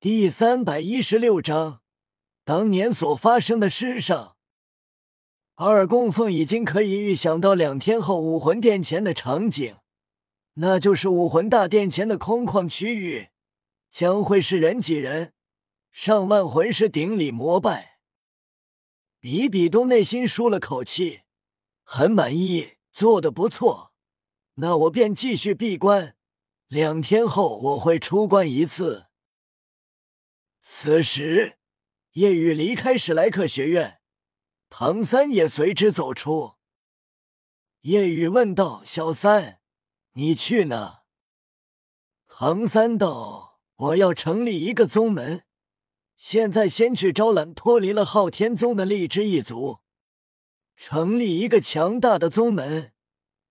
第三百一十六章，当年所发生的事上，二供奉已经可以预想到两天后武魂殿前的场景，那就是武魂大殿前的空旷区域，将会是人挤人，上万魂师顶礼膜拜。比比东内心舒了口气，很满意，做的不错。那我便继续闭关，两天后我会出关一次。此时，叶雨离开史莱克学院，唐三也随之走出。叶雨问道：“小三，你去哪？”唐三道：“我要成立一个宗门。”现在先去招揽脱离了昊天宗的荔枝一族，成立一个强大的宗门，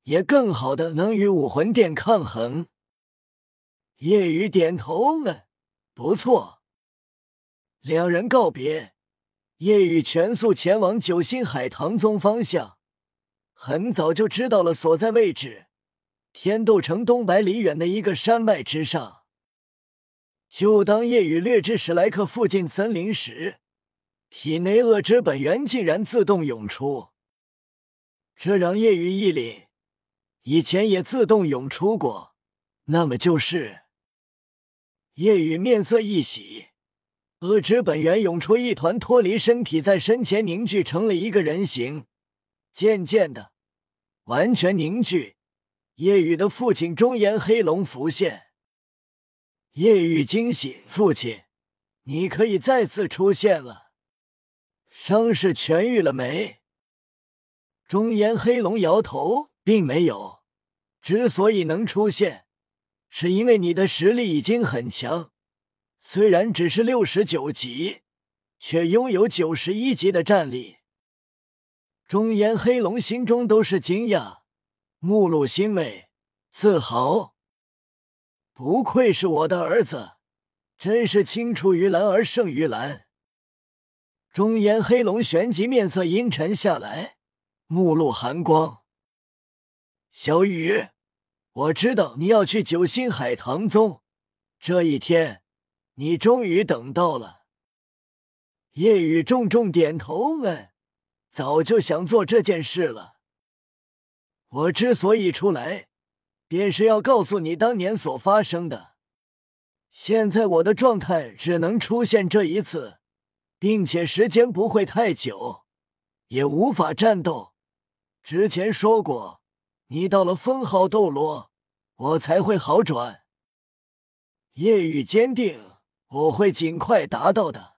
也更好的能与武魂殿抗衡。叶雨点头了，不错。两人告别，夜雨全速前往九星海棠宗方向，很早就知道了所在位置，天斗城东百里远的一个山脉之上。就当夜雨掠至史莱克附近森林时，体内恶之本源竟然自动涌出，这让夜雨一凛。以前也自动涌出过，那么就是夜雨面色一喜，恶之本源涌出一团脱离身体，在身前凝聚成了一个人形，渐渐的完全凝聚。夜雨的父亲中炎黑龙浮现。夜雨惊喜，父亲，你可以再次出现了。伤势痊愈了没？中炎黑龙摇头，并没有。之所以能出现，是因为你的实力已经很强，虽然只是六十九级，却拥有九十一级的战力。中炎黑龙心中都是惊讶，目露欣慰，自豪。不愧是我的儿子，真是青出于蓝而胜于蓝。中炎黑龙旋即面色阴沉下来，目露寒光。小雨，我知道你要去九星海棠宗，这一天你终于等到了。夜雨重重点头，问：“早就想做这件事了。我之所以出来。”便是要告诉你当年所发生的。现在我的状态只能出现这一次，并且时间不会太久，也无法战斗。之前说过，你到了封号斗罗，我才会好转。夜雨坚定，我会尽快达到的。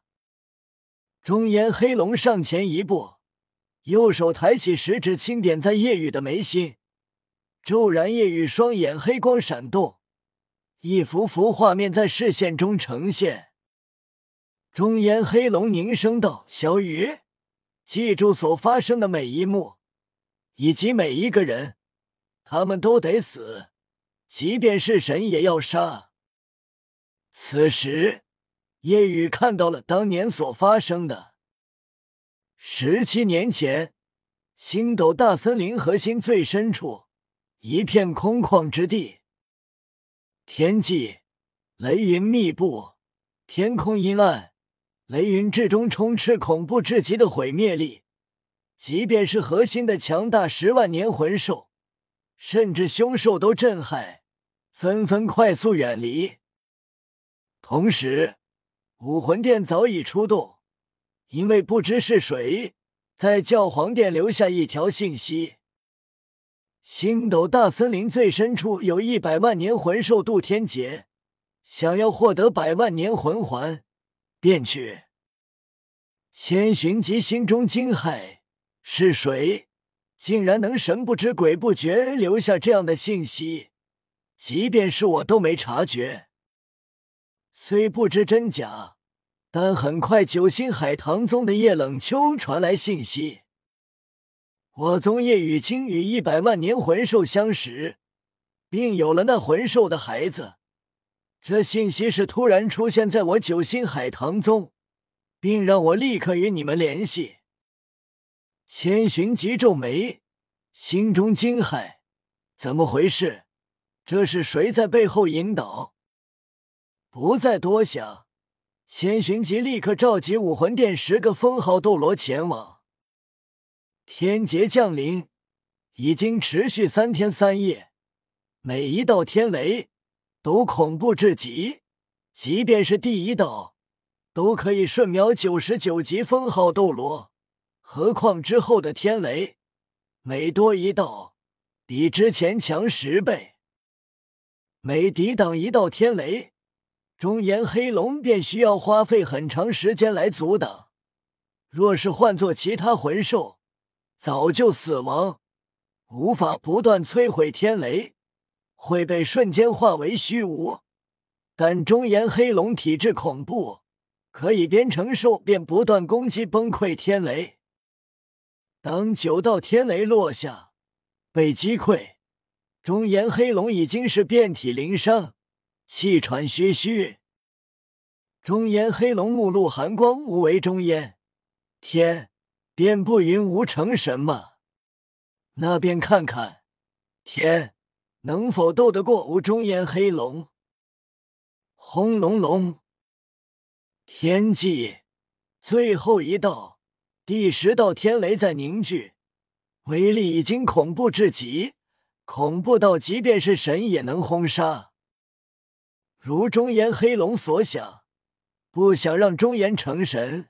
中炎黑龙上前一步，右手抬起食指，轻点在夜雨的眉心。骤然，夜雨双眼黑光闪动，一幅幅画面在视线中呈现。中炎黑龙凝声道：“小雨，记住所发生的每一幕，以及每一个人，他们都得死，即便是神也要杀。”此时，夜雨看到了当年所发生的。十七年前，星斗大森林核心最深处。一片空旷之地，天际雷云密布，天空阴暗，雷云之中充斥恐怖至极的毁灭力。即便是核心的强大十万年魂兽，甚至凶兽都震撼，纷纷快速远离。同时，武魂殿早已出动，因为不知是谁在教皇殿留下一条信息。星斗大森林最深处有一百万年魂兽渡天劫，想要获得百万年魂环，便去。千寻疾心中惊骇：是谁竟然能神不知鬼不觉留下这样的信息？即便是我都没察觉。虽不知真假，但很快九星海棠宗的叶冷秋传来信息。我宗叶雨清与一百万年魂兽相识，并有了那魂兽的孩子。这信息是突然出现在我九星海棠宗，并让我立刻与你们联系。千寻疾皱眉，心中惊骇：怎么回事？这是谁在背后引导？不再多想，千寻疾立刻召集武魂殿十个封号斗罗前往。天劫降临，已经持续三天三夜，每一道天雷都恐怖至极，即便是第一道，都可以瞬秒九十九级封号斗罗，何况之后的天雷，每多一道，比之前强十倍。每抵挡一道天雷，中炎黑龙便需要花费很长时间来阻挡。若是换做其他魂兽，早就死亡，无法不断摧毁天雷，会被瞬间化为虚无。但中炎黑龙体质恐怖，可以边承受边不断攻击崩溃天雷。当九道天雷落下，被击溃。中炎黑龙已经是遍体鳞伤，气喘吁吁。中烟黑龙目露寒光，无为中烟，天便不云无成什么？那便看看天能否斗得过无中烟黑龙。轰隆隆，天际最后一道第十道天雷在凝聚，威力已经恐怖至极。恐怖到，即便是神也能轰杀。如中炎黑龙所想，不想让中炎成神。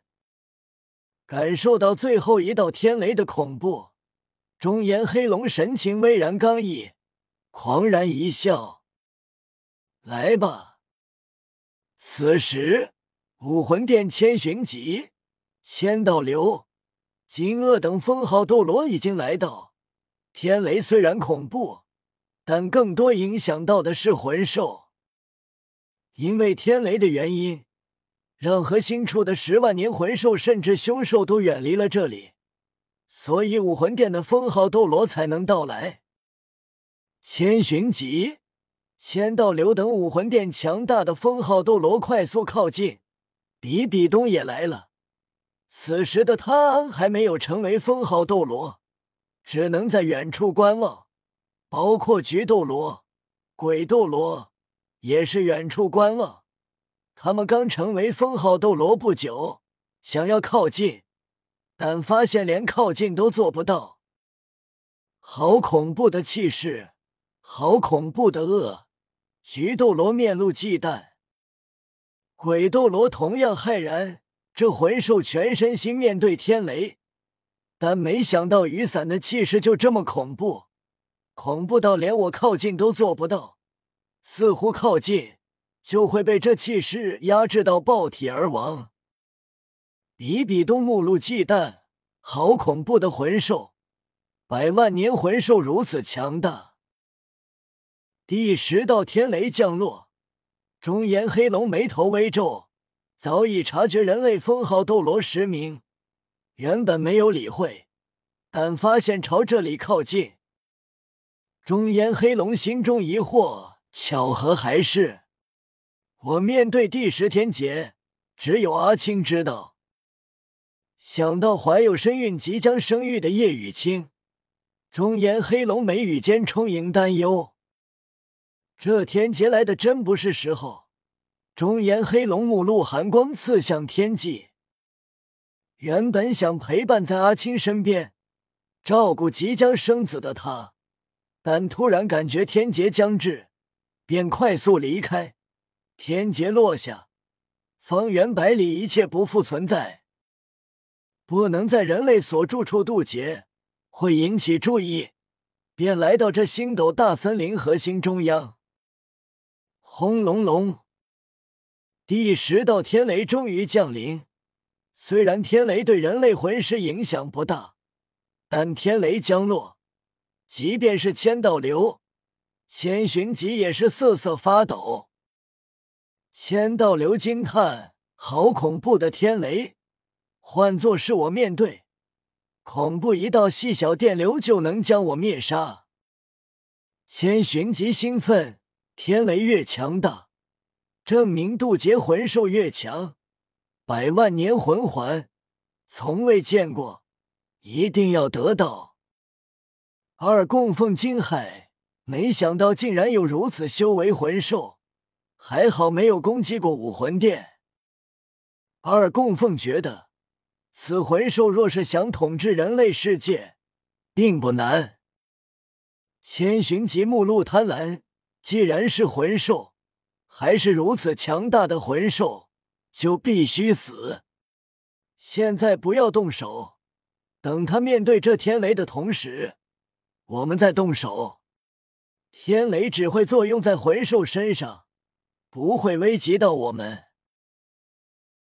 感受到最后一道天雷的恐怖，中炎黑龙神情巍然刚毅，狂然一笑：“来吧！”此时，武魂殿千寻疾、千道流、金鳄等封号斗罗已经来到。天雷虽然恐怖，但更多影响到的是魂兽。因为天雷的原因，让核心处的十万年魂兽甚至凶兽都远离了这里，所以武魂殿的封号斗罗才能到来。千寻疾、千道流等武魂殿强大的封号斗罗快速靠近，比比东也来了。此时的他还没有成为封号斗罗。只能在远处观望，包括菊斗罗、鬼斗罗也是远处观望。他们刚成为封号斗罗不久，想要靠近，但发现连靠近都做不到。好恐怖的气势，好恐怖的恶！菊斗罗面露忌惮，鬼斗罗同样骇然。这魂兽全身心面对天雷。但没想到雨伞的气势就这么恐怖，恐怖到连我靠近都做不到，似乎靠近就会被这气势压制到爆体而亡。比比东目露忌惮，好恐怖的魂兽，百万年魂兽如此强大。第十道天雷降落，中炎黑龙眉头微皱，早已察觉人类封号斗罗实名。原本没有理会，但发现朝这里靠近，中炎黑龙心中疑惑：巧合还是？我面对第十天劫，只有阿青知道。想到怀有身孕即将生育的叶雨清，中炎黑龙眉宇间充盈担忧。这天劫来的真不是时候。中炎黑龙目露寒光，刺向天际。原本想陪伴在阿青身边，照顾即将生子的他，但突然感觉天劫将至，便快速离开。天劫落下，方圆百里一切不复存在，不能在人类所住处渡劫，会引起注意，便来到这星斗大森林核心中央。轰隆隆，第十道天雷终于降临。虽然天雷对人类魂师影响不大，但天雷降落，即便是千道流、千寻疾也是瑟瑟发抖。千道流惊叹：“好恐怖的天雷！换作是我面对，恐怖一道细小电流就能将我灭杀。”千寻疾兴奋：“天雷越强大，证明渡劫魂兽越强。”百万年魂环，从未见过，一定要得到。二供奉惊骇，没想到竟然有如此修为魂兽，还好没有攻击过武魂殿。二供奉觉得，此魂兽若是想统治人类世界，并不难。千寻疾目露贪婪，既然是魂兽，还是如此强大的魂兽，就必须死。现在不要动手，等他面对这天雷的同时，我们再动手。天雷只会作用在魂兽身上，不会危及到我们。